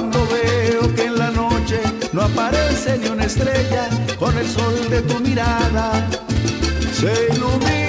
Cuando veo que en la noche no aparece ni una estrella, con el sol de tu mirada. Se ilumina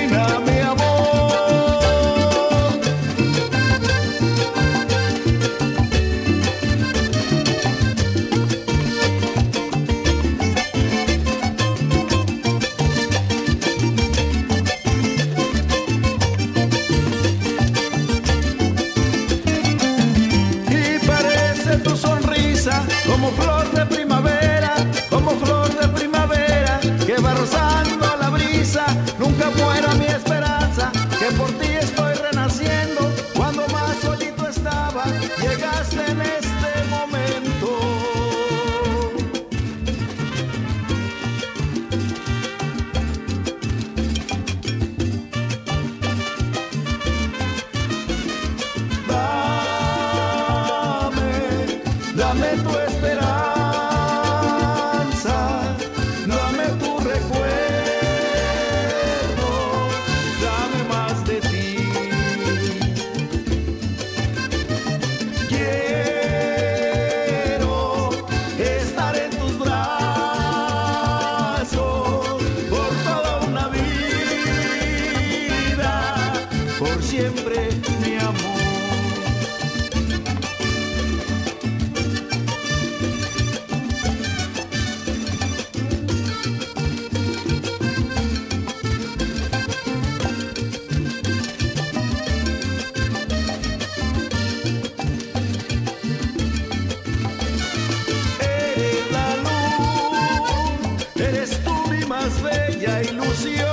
más bella ilusión.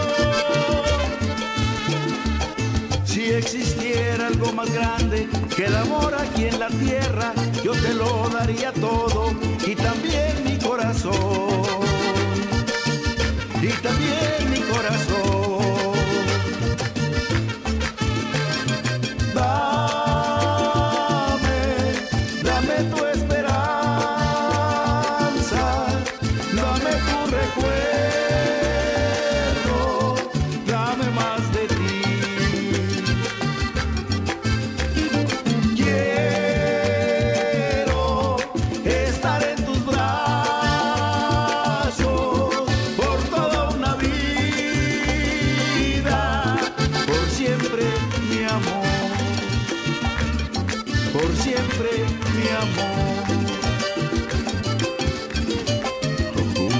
Si existiera algo más grande que el amor aquí en la tierra, yo te lo daría todo y también mi corazón. Y también mi corazón. Por siempre mi amor. Ujú.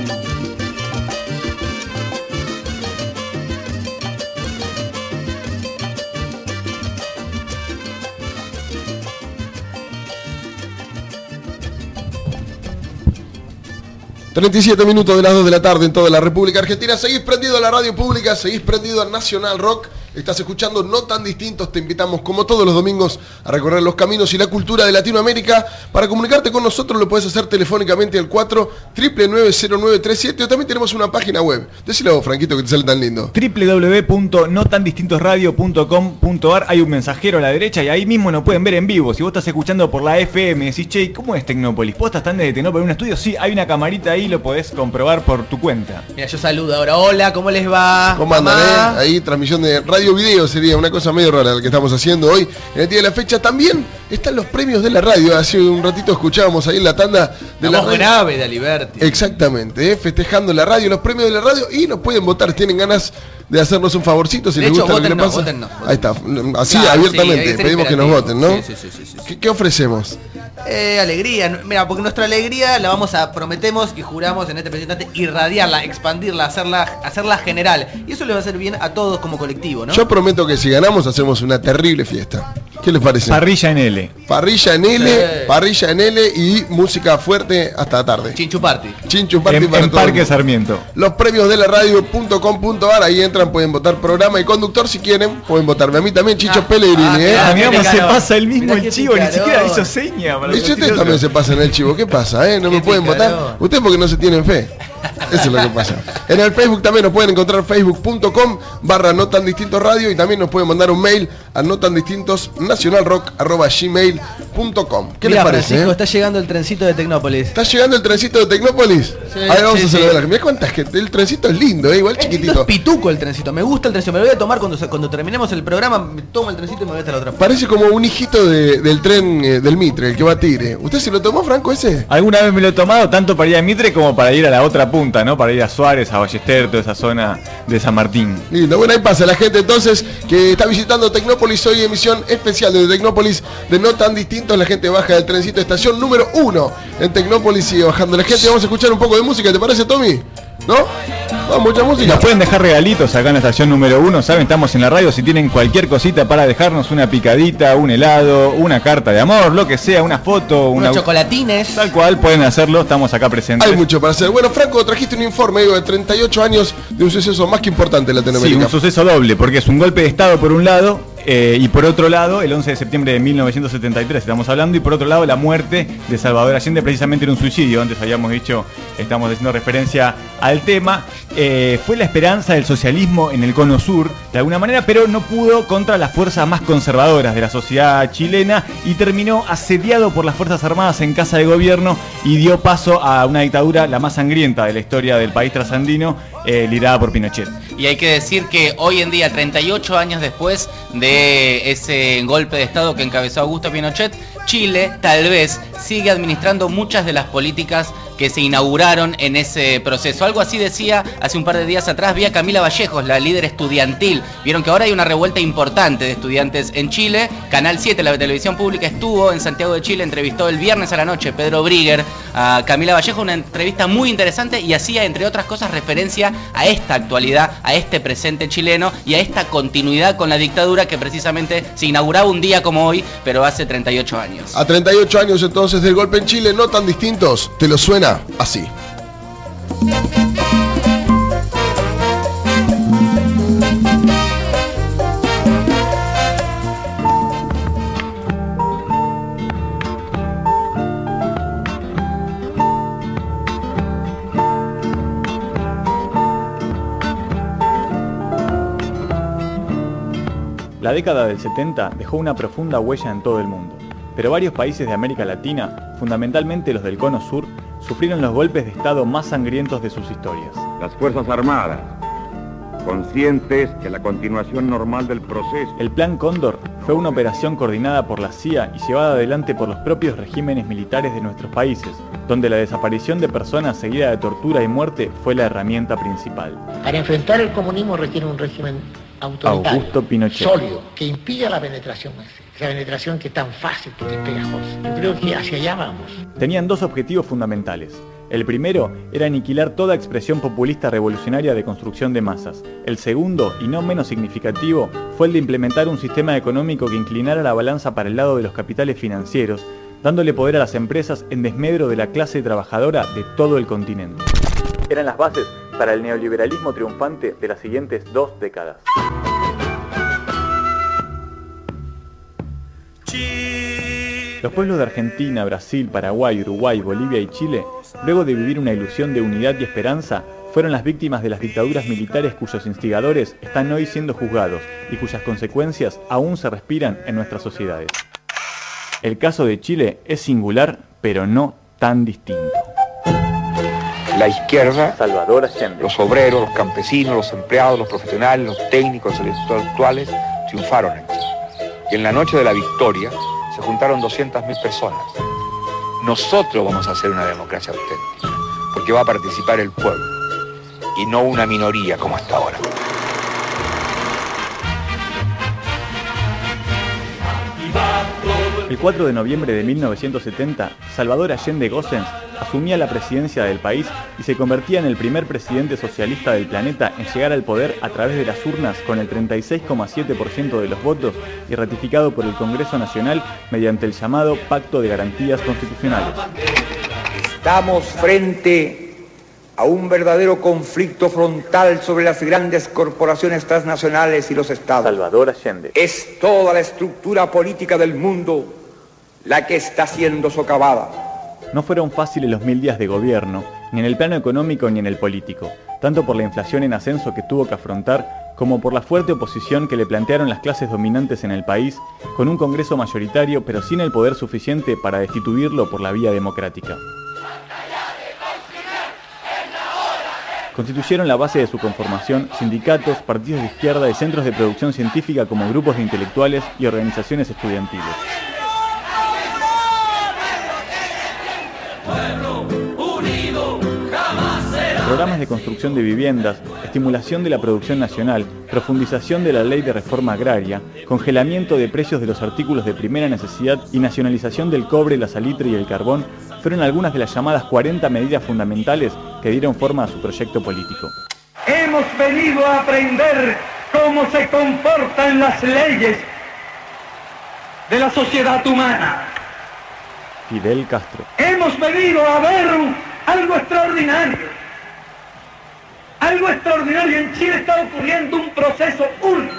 37 minutos de las 2 de la tarde en toda la República Argentina. Seguís prendido a la radio pública, seguís prendido a Nacional Rock. Estás escuchando No Tan Distintos. Te invitamos, como todos los domingos, a recorrer los caminos y la cultura de Latinoamérica. Para comunicarte con nosotros lo puedes hacer telefónicamente al 4 9990937 o también tenemos una página web. Decilo vos, Franquito, que te sale tan lindo. www.notandistintosradio.com.ar Hay un mensajero a la derecha y ahí mismo nos pueden ver en vivo. Si vos estás escuchando por la FM, decís, che, ¿cómo es Tecnópolis? ¿Vos estás tan desde Tecnópolis en un estudio? Sí, hay una camarita ahí, lo podés comprobar por tu cuenta. Mira, yo saludo ahora. Hola, ¿cómo les va? ¿Cómo andan, eh? Ahí transmisión de radio video sería una cosa medio rara la que estamos haciendo hoy. En el día de la fecha también están los premios de la radio. Hace un ratito escuchábamos ahí en la tanda de La la radio. grave de Aliberti. Exactamente, ¿eh? festejando la radio, los premios de la radio y nos pueden votar, tienen ganas de hacernos un favorcito si De les hecho, gusta lo que le voten no, pasa. voten no, voten Ahí está, así Claro, abiertamente, pedimos que nos voten, ¿no? Sí, sí, sí, sí, sí. ¿Qué, qué ofrecemos? Eh, alegría. Mira, porque nuestra alegría la vamos a, prometemos y juramos en este presentante, irradiarla, expandirla, hacerla, hacerla general. Y eso le va a hacer bien a todos como colectivo, ¿no? Yo prometo que si ganamos hacemos una terrible fiesta. ¿Qué les parece? Parrilla en L. parrilla en L, Sí. parrilla en L y música fuerte hasta la tarde. Chinchu Party. Chinchu Party En, para en todo el Parque mundo. Sarmiento. Los premios de la radio.com.ar, ahí pueden votar programa y conductor si quieren, pueden votarme a mí también, Chicho Ah, Pellegrini, ah, ¿eh? Ah, mirá cómo se pasa el mismo Mirá el chivo, ni siquiera hizo seña. para Y ustedes también se pasan el chivo, ¿qué pasa? Eh? ¿No me pueden votar? Ustedes porque no se tienen fe. Eso es lo que pasa. En el Facebook también nos pueden encontrar facebook.com barra no tan distintos radio y también nos pueden mandar un mail a no tan distintos nacionalrock arroba gmail.com. ¿Qué Mira, les parece? Francisco, eh? está llegando el trencito de Tecnópolis. ¿Está llegando el trencito de Tecnópolis? Sí, Ahí vamos sí, a sí. celebrar. Mira cuánta gente. El trencito es lindo, ¿eh? igual Es lindo, chiquitito. es pituco el trencito, me gusta el trencito, me lo voy a tomar cuando, cuando terminemos el programa, me tomo el trencito y me voy hasta la otra. Parece como un hijito de- del tren eh, del Mitre, el que va a Tigre. ¿Usted se lo tomó, Franco, ese? Alguna vez me lo he tomado tanto para ir a Mitre como para ir a la otra punta, ¿no? Para ir a Suárez, a Ballester, toda esa zona de San Martín. Lindo, bueno, ahí pasa la gente entonces que está visitando Tecnópolis hoy, emisión especial de Tecnópolis de No Tan Distintos. La gente baja del trencito, estación número uno en Tecnópolis, sigue bajando la gente. Vamos a escuchar un poco de música, ¿te parece, Tommy? ¿No? Vamos, mucha Y música. nos pueden dejar regalitos acá en la estación número uno, saben, estamos en la radio, si tienen cualquier cosita para dejarnos una picadita, un helado, una carta de amor, lo que sea, una foto, una... Unos chocolatines. Tal cual, pueden hacerlo, estamos acá presentes. Hay mucho para hacer. Bueno, Franco, trajiste un informe digo, de 38 años de un suceso más que importante en Sí, Latinoamérica. un suceso doble, porque es un golpe de Estado por un lado, eh, y por otro lado, el 11 de septiembre de 1973 estamos hablando, y por otro lado, la muerte de Salvador Allende precisamente en un suicidio. Antes habíamos dicho, estamos haciendo referencia al tema. Eh, fue la esperanza del socialismo en el cono sur, de alguna manera, pero no pudo contra las fuerzas más conservadoras de la sociedad chilena y terminó asediado por las Fuerzas Armadas en casa de gobierno y dio paso a una dictadura la más sangrienta de la historia del país trasandino, eh, liderada por Pinochet. Y hay que decir que hoy en día, 38 años después de ese golpe de Estado que encabezó Augusto Pinochet, Chile tal vez sigue administrando muchas de las políticas que se inauguraron en ese proceso. Algo así decía hace un par de días atrás, vía Camila Vallejos, la líder estudiantil. Vieron que ahora hay una revuelta importante de estudiantes en Chile. Canal 7, la televisión pública, estuvo en Santiago de Chile, entrevistó el viernes a la noche Pedro Brigger a Camila Vallejo, una entrevista muy interesante y hacía, entre otras cosas, referencia a esta actualidad, a este presente chileno y a esta continuidad con la dictadura que precisamente se inauguraba un día como hoy, pero hace 38 años. A 38 años entonces del golpe en Chile, no tan distintos, te lo suena así. La década del 70 dejó una profunda huella en todo el mundo, pero varios países de América Latina, fundamentalmente los del Cono Sur, sufrieron los golpes de Estado más sangrientos de sus historias. Las Fuerzas Armadas, conscientes que la continuación normal del proceso El Plan Cóndor fue una operación coordinada por la CIA y llevada adelante por los propios regímenes militares de nuestros países, donde la desaparición de personas seguida de tortura y muerte fue la herramienta principal. Para enfrentar el comunismo requiere un régimen autoritario, Augusto Pinochet. sólido, que impida la penetración. Esa penetración que es tan fácil, que es pegajosa. Yo creo que hacia allá vamos. Tenían dos objetivos fundamentales. El primero era aniquilar toda expresión populista revolucionaria de construcción de masas. El segundo, y no menos significativo, fue el de implementar un sistema económico que inclinara la balanza para el lado de los capitales financieros, dándole poder a las empresas en desmedro de la clase trabajadora de todo el continente. Eran las bases para el neoliberalismo triunfante de las siguientes dos décadas. Los pueblos de Argentina, Brasil, Paraguay, Uruguay, Bolivia y Chile, luego de vivir una ilusión de unidad y esperanza, fueron las víctimas de las dictaduras militares cuyos instigadores están hoy siendo juzgados y cuyas consecuencias aún se respiran en nuestras sociedades. El caso de Chile es singular, pero no tan distinto la izquierda, Salvador los obreros, los campesinos, los empleados, los profesionales, los técnicos, los intelectuales, triunfaron en Chile. Y en la noche de la victoria se juntaron 200.000 personas. Nosotros vamos a hacer una democracia auténtica, porque va a participar el pueblo y no una minoría como hasta ahora. El 4 de noviembre de 1970, Salvador Allende Gossens asumía la presidencia del país y se convertía en el primer presidente socialista del planeta en llegar al poder a través de las urnas con el 36,7% de los votos y ratificado por el Congreso Nacional mediante el llamado Pacto de Garantías Constitucionales. Estamos frente a un verdadero conflicto frontal sobre las grandes corporaciones transnacionales y los estados. Salvador Allende. Es toda la estructura política del mundo la que está siendo socavada. No fueron fáciles los mil días de gobierno, ni en el plano económico ni en el político, tanto por la inflación en ascenso que tuvo que afrontar, como por la fuerte oposición que le plantearon las clases dominantes en el país, con un Congreso mayoritario pero sin el poder suficiente para destituirlo por la vía democrática. Constituyeron la base de su conformación sindicatos, partidos de izquierda y centros de producción científica como grupos de intelectuales y organizaciones estudiantiles. Programas de construcción de viviendas, estimulación de la producción nacional, profundización de la ley de reforma agraria, congelamiento de precios de los artículos de primera necesidad y nacionalización del cobre, la salitre y el carbón fueron algunas de las llamadas 40 medidas fundamentales que dieron forma a su proyecto político. Hemos venido a aprender cómo se comportan las leyes de la sociedad humana. Fidel Castro. Hemos venido a ver algo extraordinario. Algo extraordinario. En Chile está ocurriendo un proceso único.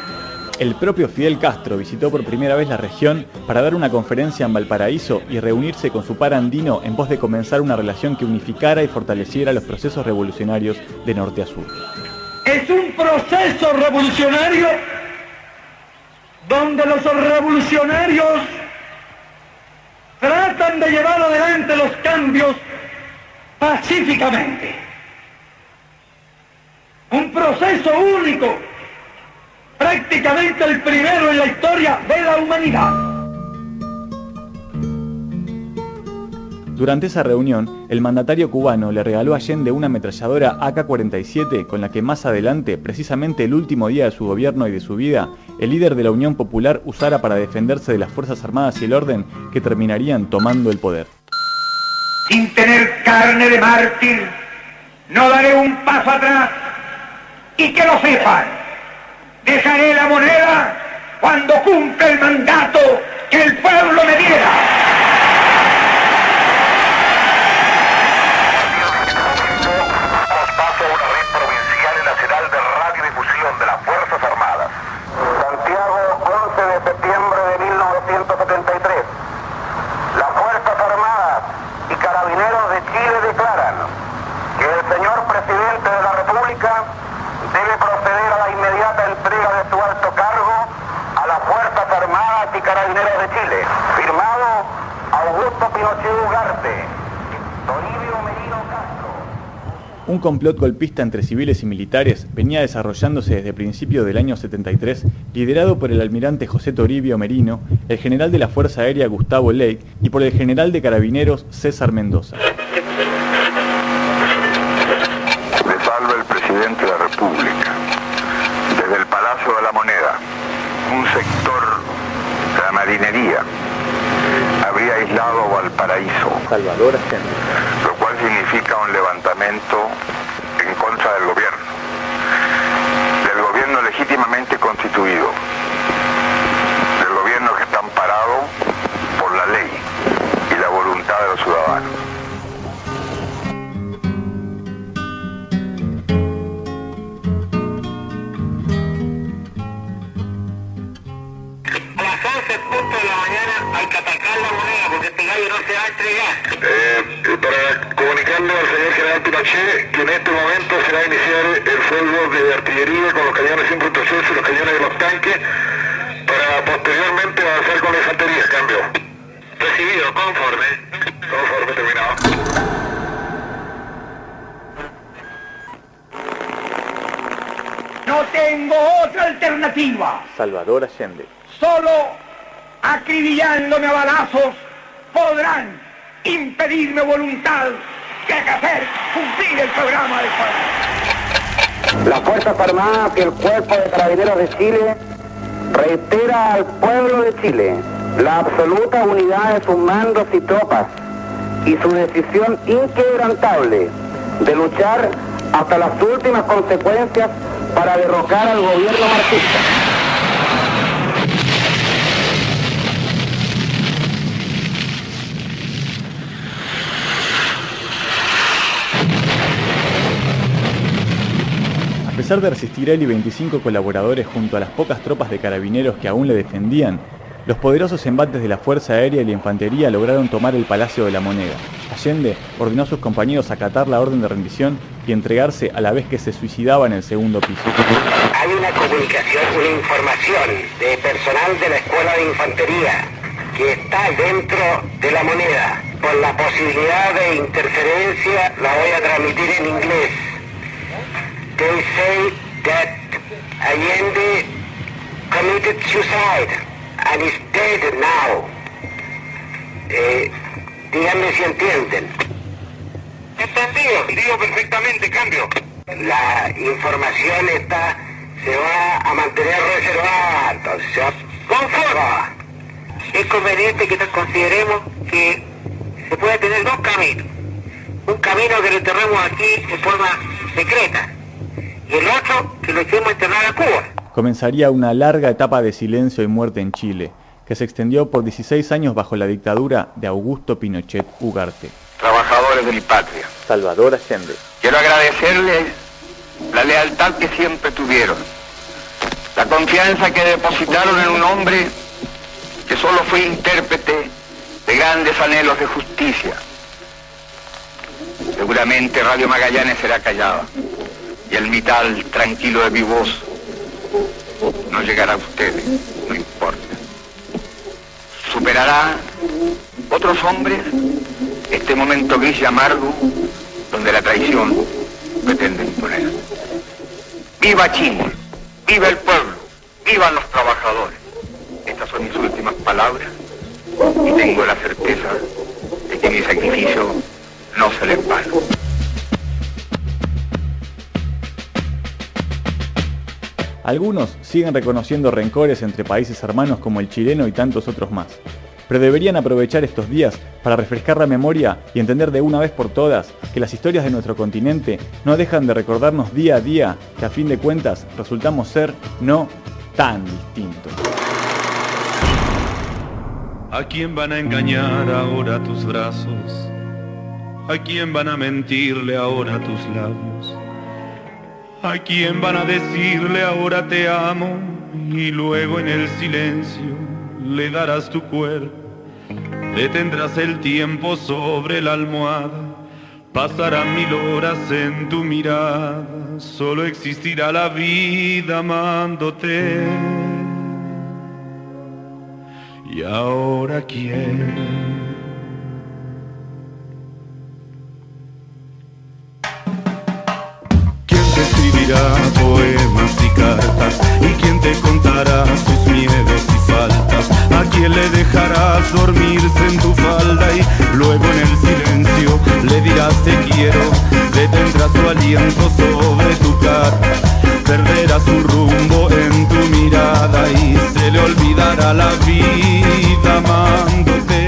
El propio Fidel Castro visitó por primera vez la región para dar una conferencia en Valparaíso y reunirse con su par andino en pos de comenzar una relación que unificara y fortaleciera los procesos revolucionarios de norte a sur. Es un proceso revolucionario donde los revolucionarios tratan de llevar adelante los cambios pacíficamente. Un proceso único, prácticamente el primero en la historia de la humanidad. Durante esa reunión, el mandatario cubano le regaló a Allende una ametralladora AK-47 con la que más adelante, precisamente el último día de su gobierno y de su vida, el líder de la Unión Popular usara para defenderse de las Fuerzas Armadas y el orden que terminarían tomando el poder. Sin tener carne de mártir, no daré un paso atrás y que lo sepan. Dejaré la moneda cuando cumpla el mandato que el pueblo me diera. paso a una red provincial y nacional de radiodifusión de las Fuerzas Armadas. Santiago, 11 de septiembre de 1973. Las Fuerzas Armadas y Carabineros de Chile declaran que el señor presidente de la República debe proceder a la inmediata entrega de su alto cargo a las Fuerzas Armadas y Carabineros de Chile. Firmado Augusto Pinochet Ugarte, Toribio Merino Castro. Un complot golpista entre civiles y militares venía desarrollándose desde principios del año 73, liderado por el almirante José Toribio Merino, el general de la Fuerza Aérea Gustavo Lake y por el general de carabineros César Mendoza. Impedirme voluntad que hacer cumplir el programa del pueblo. Las Fuerzas Armadas y el Cuerpo de Carabineros de Chile reitera al pueblo de Chile la absoluta unidad de sus mandos y tropas y su decisión inquebrantable de luchar hasta las últimas consecuencias para derrocar al gobierno marxista. Pesar de resistir él y 25 colaboradores junto a las pocas tropas de carabineros que aún le defendían, los poderosos embates de la Fuerza Aérea y la Infantería lograron tomar el Palacio de la Moneda. Allende ordenó a sus compañeros acatar la orden de rendición y entregarse a la vez que se suicidaba en el segundo piso. Hay una comunicación, una información de personal de la Escuela de Infantería que está dentro de la moneda. Por la posibilidad de interferencia la voy a transmitir en inglés. They say that Allende committed suicide and is dead now. Eh, díganme si entienden. Entendido, digo perfectamente, cambio. La información está, se va a mantener reservada, entonces se va conforme. Es conveniente que nos consideremos que se puede tener dos caminos. Un camino que lo enterremos aquí de forma secreta y el otro que lo a Cuba. Comenzaría una larga etapa de silencio y muerte en Chile, que se extendió por 16 años bajo la dictadura de Augusto Pinochet Ugarte. Trabajadores de mi patria, Salvador Allende. quiero agradecerles la lealtad que siempre tuvieron, la confianza que depositaron en un hombre que solo fue intérprete de grandes anhelos de justicia. Seguramente Radio Magallanes será callada y el mital tranquilo de mi voz no llegará a ustedes, no importa. Superará otros hombres este momento gris y amargo donde la traición pretende imponer. ¡Viva Chile! ¡Viva el pueblo! ¡Vivan los trabajadores! Estas son mis últimas palabras y tengo la certeza de que mi sacrificio no se les vano. Algunos siguen reconociendo rencores entre países hermanos como el chileno y tantos otros más. Pero deberían aprovechar estos días para refrescar la memoria y entender de una vez por todas que las historias de nuestro continente no dejan de recordarnos día a día que a fin de cuentas resultamos ser no tan distintos. ¿A quién van a engañar ahora tus brazos? ¿A quién van a mentirle ahora tus labios? ¿A quién van a decirle ahora te amo? Y luego en el silencio le darás tu cuerpo. Detendrás el tiempo sobre la almohada. Pasarán mil horas en tu mirada. Solo existirá la vida amándote. ¿Y ahora quién? Poemas y cartas? ¿Y quién te contará tus miedos y faltas? ¿A quién le dejarás dormirse en tu falda? Y luego en el silencio le dirás te quiero Detendrás tu aliento sobre tu cara Perderá su rumbo en tu mirada Y se le olvidará la vida amándote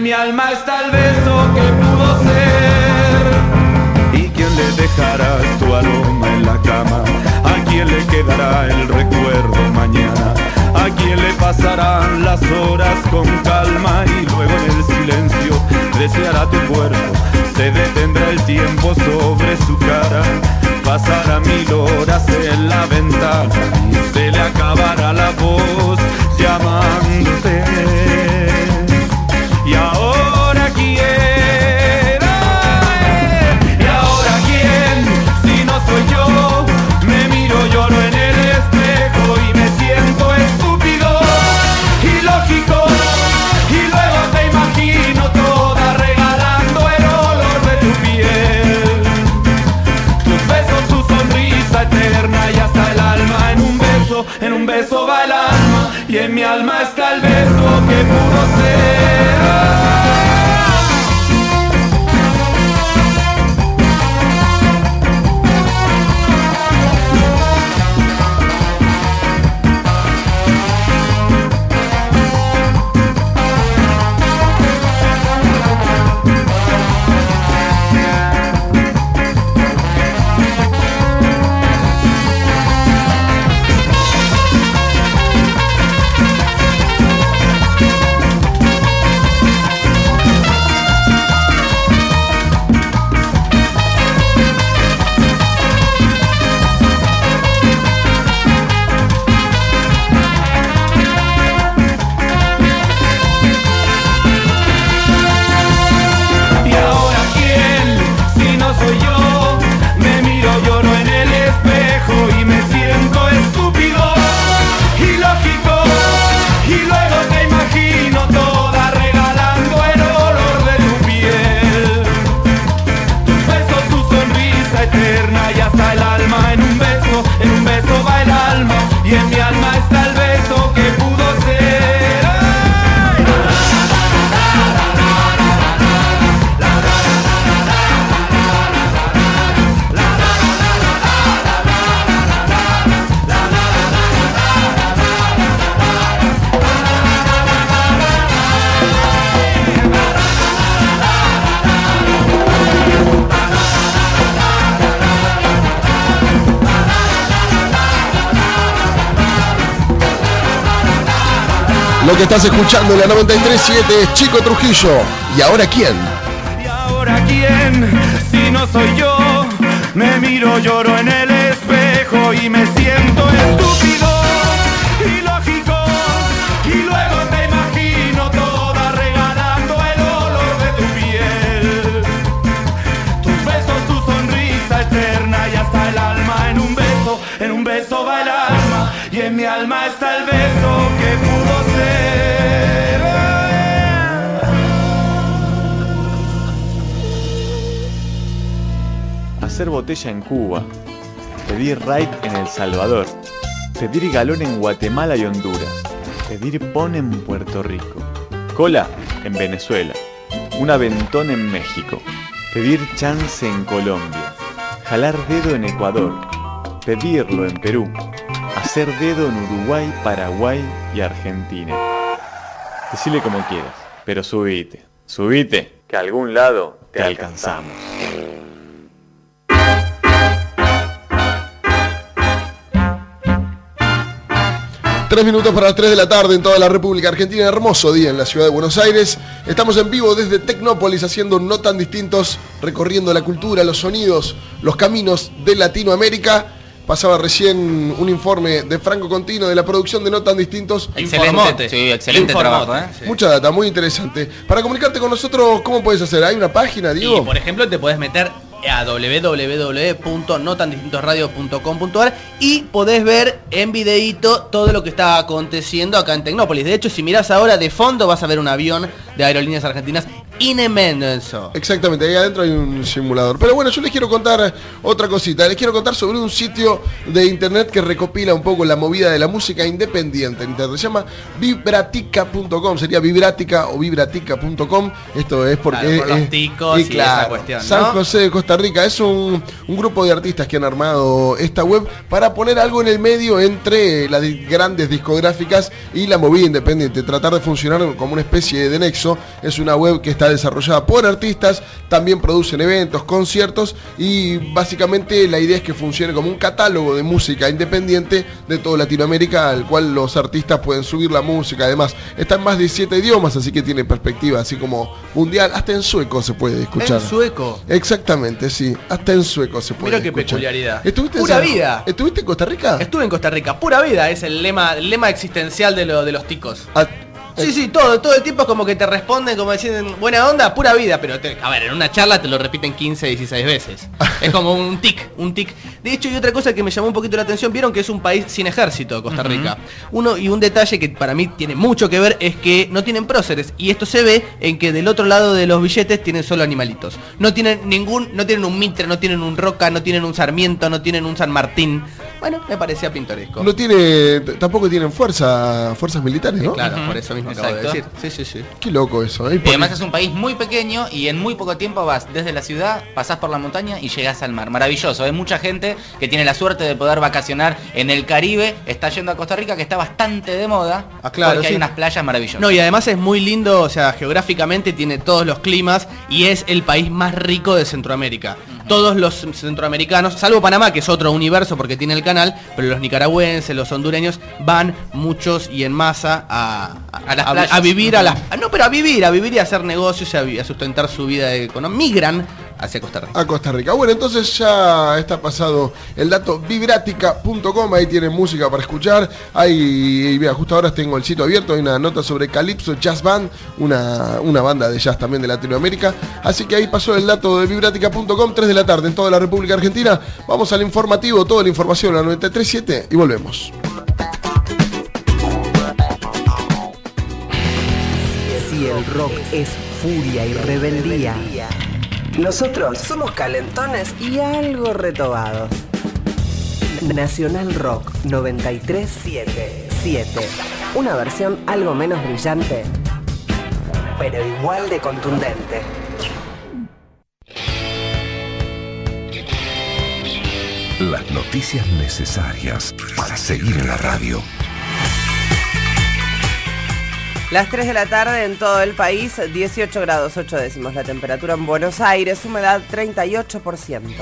mi alma está el beso que pudo ser. ¿Y quién le dejará tu aroma en la cama? ¿A quién le quedará el recuerdo mañana? ¿A quién le pasarán las horas con calma? Y luego en el silencio deseará tu cuerpo, se detendrá el tiempo sobre su cara. Pasará mil horas en la ventana y se le acabará la voz llamándote. y en mi alma está el beso. Que estás escuchando la 93.7 es Chico Trujillo. ¿Y ahora quién? ahora quién, si no soy yo, me miro, lloro en el espejo y me siento estúpido, botella en Cuba. Pedir raid en El Salvador. Pedir galón en Guatemala y Honduras. Pedir pon en Puerto Rico. Cola en Venezuela. Un aventón en México. Pedir chance en Colombia. Jalar dedo en Ecuador. Pedirlo en Perú. Hacer dedo en Uruguay, Paraguay y Argentina. Decile como quieras, pero subite. Subite, que a algún lado te alcanzamos. Tres minutos para las 3 de la tarde en toda la República Argentina. Hermoso día en la ciudad de Buenos Aires. Estamos en vivo desde Tecnópolis haciendo no tan distintos, recorriendo la cultura, los sonidos, los caminos de Latinoamérica. Pasaba recién un informe de Franco Contino de la producción de No tan distintos. Excelente, sí, excelente trabajo, ¿eh? Mucha data, muy interesante. Para comunicarte con nosotros, ¿cómo puedes hacer? ¿Hay una página, Y Diego? por ejemplo te puedes meter a www.notandistintosradio.com.ar y podés ver en videíto todo lo que está aconteciendo acá en Tecnópolis. De hecho, si mirás ahora de fondo vas a ver un avión de Aerolíneas Argentinas inmenso. Exactamente, ahí adentro hay un simulador. Pero bueno, yo les quiero contar otra cosita. Les quiero contar sobre un sitio de internet que recopila un poco la movida de la música independiente. en internet. Se llama vibratica.com. Sería vibratica o vibratica.com. Esto es porque... Claro, por los es- ticos y esa cuestión, San. José de Costa Rica es un, un grupo de artistas que han armado esta web para poner algo en el medio entre las grandes discográficas y la movida independiente. Tratar de funcionar como una especie de nexo. Es una web que está desarrollada por artistas, también producen eventos, conciertos y básicamente la idea es que funcione como un catálogo de música independiente de toda Latinoamérica al cual los artistas pueden subir la música. Además, está en más de siete idiomas, así que tiene perspectiva así como mundial. Hasta en sueco se puede escuchar. En sueco. Exactamente, sí. Hasta en sueco se puede Mira qué peculiaridad. ¿Estuviste en Pura San- vida. ¿Estuviste en Costa Rica? Estuve en Costa Rica. Pura vida es el lema, el lema existencial de, lo, de los ticos. Ah, Sí, sí, todo, todo el tiempo es como que te responden como diciendo buena onda, pura vida, pero te- a ver, en una charla te lo repiten 15, 16 veces. Es como un tic, un tic. De hecho, y otra cosa que me llamó un poquito la atención, vieron que es un país sin ejército, Costa Rica. Uno y un detalle que para mí tiene mucho que ver es que no tienen próceres y esto se ve en que del otro lado de los billetes tienen solo animalitos. No tienen ningún, no tienen un Mitre, no tienen un Roca, no tienen un Sarmiento, no tienen un San Martín. Bueno, me parecía pintoresco. No tiene, tampoco tienen fuerza, fuerzas militares, ¿no? Claro, por eso mismo acabo de Exacto. decir. Sí, sí, sí. Qué loco eso, ¿eh? Y además es un país muy pequeño y en muy poco tiempo vas desde la ciudad, pasás por la montaña y llegás al mar. Maravilloso. Hay mucha gente que tiene la suerte de poder vacacionar en el Caribe, está yendo a Costa Rica, que está bastante de moda, Ah, claro, porque sí. hay unas playas maravillosas. No, y además es muy lindo, o sea, geográficamente tiene todos los climas y es el país más rico de Centroamérica. Todos los centroamericanos, salvo Panamá, que es otro universo porque tiene el canal, pero los nicaragüenses, los hondureños, van muchos y en masa a, A vivir a las... a- No, pero a vivir, a vivir y a hacer negocios y a sustentar su vida económica. Migran hacia Costa Rica. a Costa Rica. Bueno, entonces ya está pasado el dato vibratica.com, ahí tienen música para escuchar. Ahí, mira, justo ahora tengo el sitio abierto, hay una nota sobre Calypso Jazz Band, una, una banda de jazz también de Latinoamérica. Así que ahí pasó el dato de vibratica.com, 3 de la tarde en toda la República Argentina. Vamos al informativo, toda la información, la 93.7 y volvemos. Si el rock es furia y rebeldía, nosotros somos calentones y algo retobados. Nacional Rock 937. Una versión algo menos brillante, pero igual de contundente. Las noticias necesarias para seguir en la radio. Las 3 de la tarde en todo el país, 18 grados 8 décimos la temperatura en Buenos Aires, humedad 38%.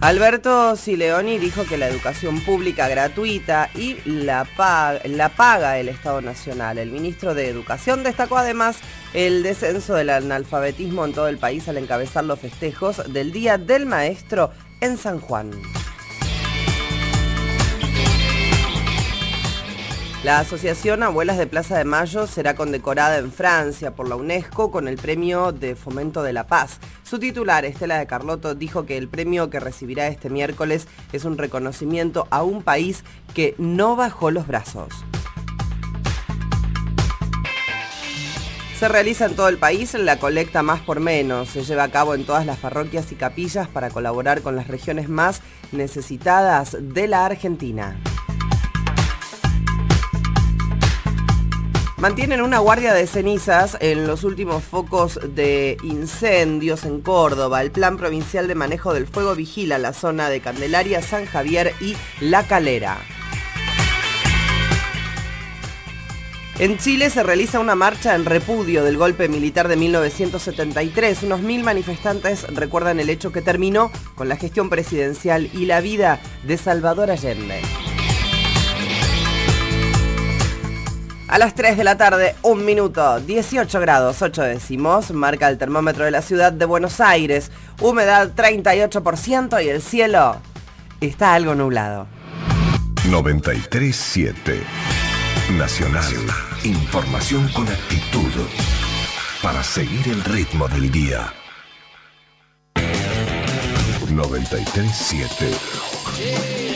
Alberto Sileoni dijo que la educación pública gratuita y la paga, la paga el Estado Nacional. El ministro de Educación destacó además el descenso del analfabetismo en todo el país al encabezar los festejos del Día del Maestro en San Juan. La Asociación Abuelas de Plaza de Mayo será condecorada en Francia por la UNESCO con el Premio de Fomento de la Paz. Su titular, Estela de Carlotto, dijo que el premio que recibirá este miércoles es un reconocimiento a un país que no bajó los brazos. Se realiza en todo el país la colecta más por menos. Se lleva a cabo en todas las parroquias y capillas para colaborar con las regiones más necesitadas de la Argentina. Mantienen una guardia de cenizas en los últimos focos de incendios en Córdoba. El Plan Provincial de Manejo del Fuego vigila la zona de Candelaria, San Javier y La Calera. En Chile se realiza una marcha en repudio del golpe militar de 1973. Unos mil manifestantes recuerdan el hecho que terminó con la gestión presidencial y la vida de Salvador Allende. A las 3 de la tarde, un minuto, 18 grados 8 décimos, marca el termómetro de la ciudad de Buenos Aires, humedad 38% y el cielo está algo nublado. 937 Nacional. Información con actitud. Para seguir el ritmo del día. 937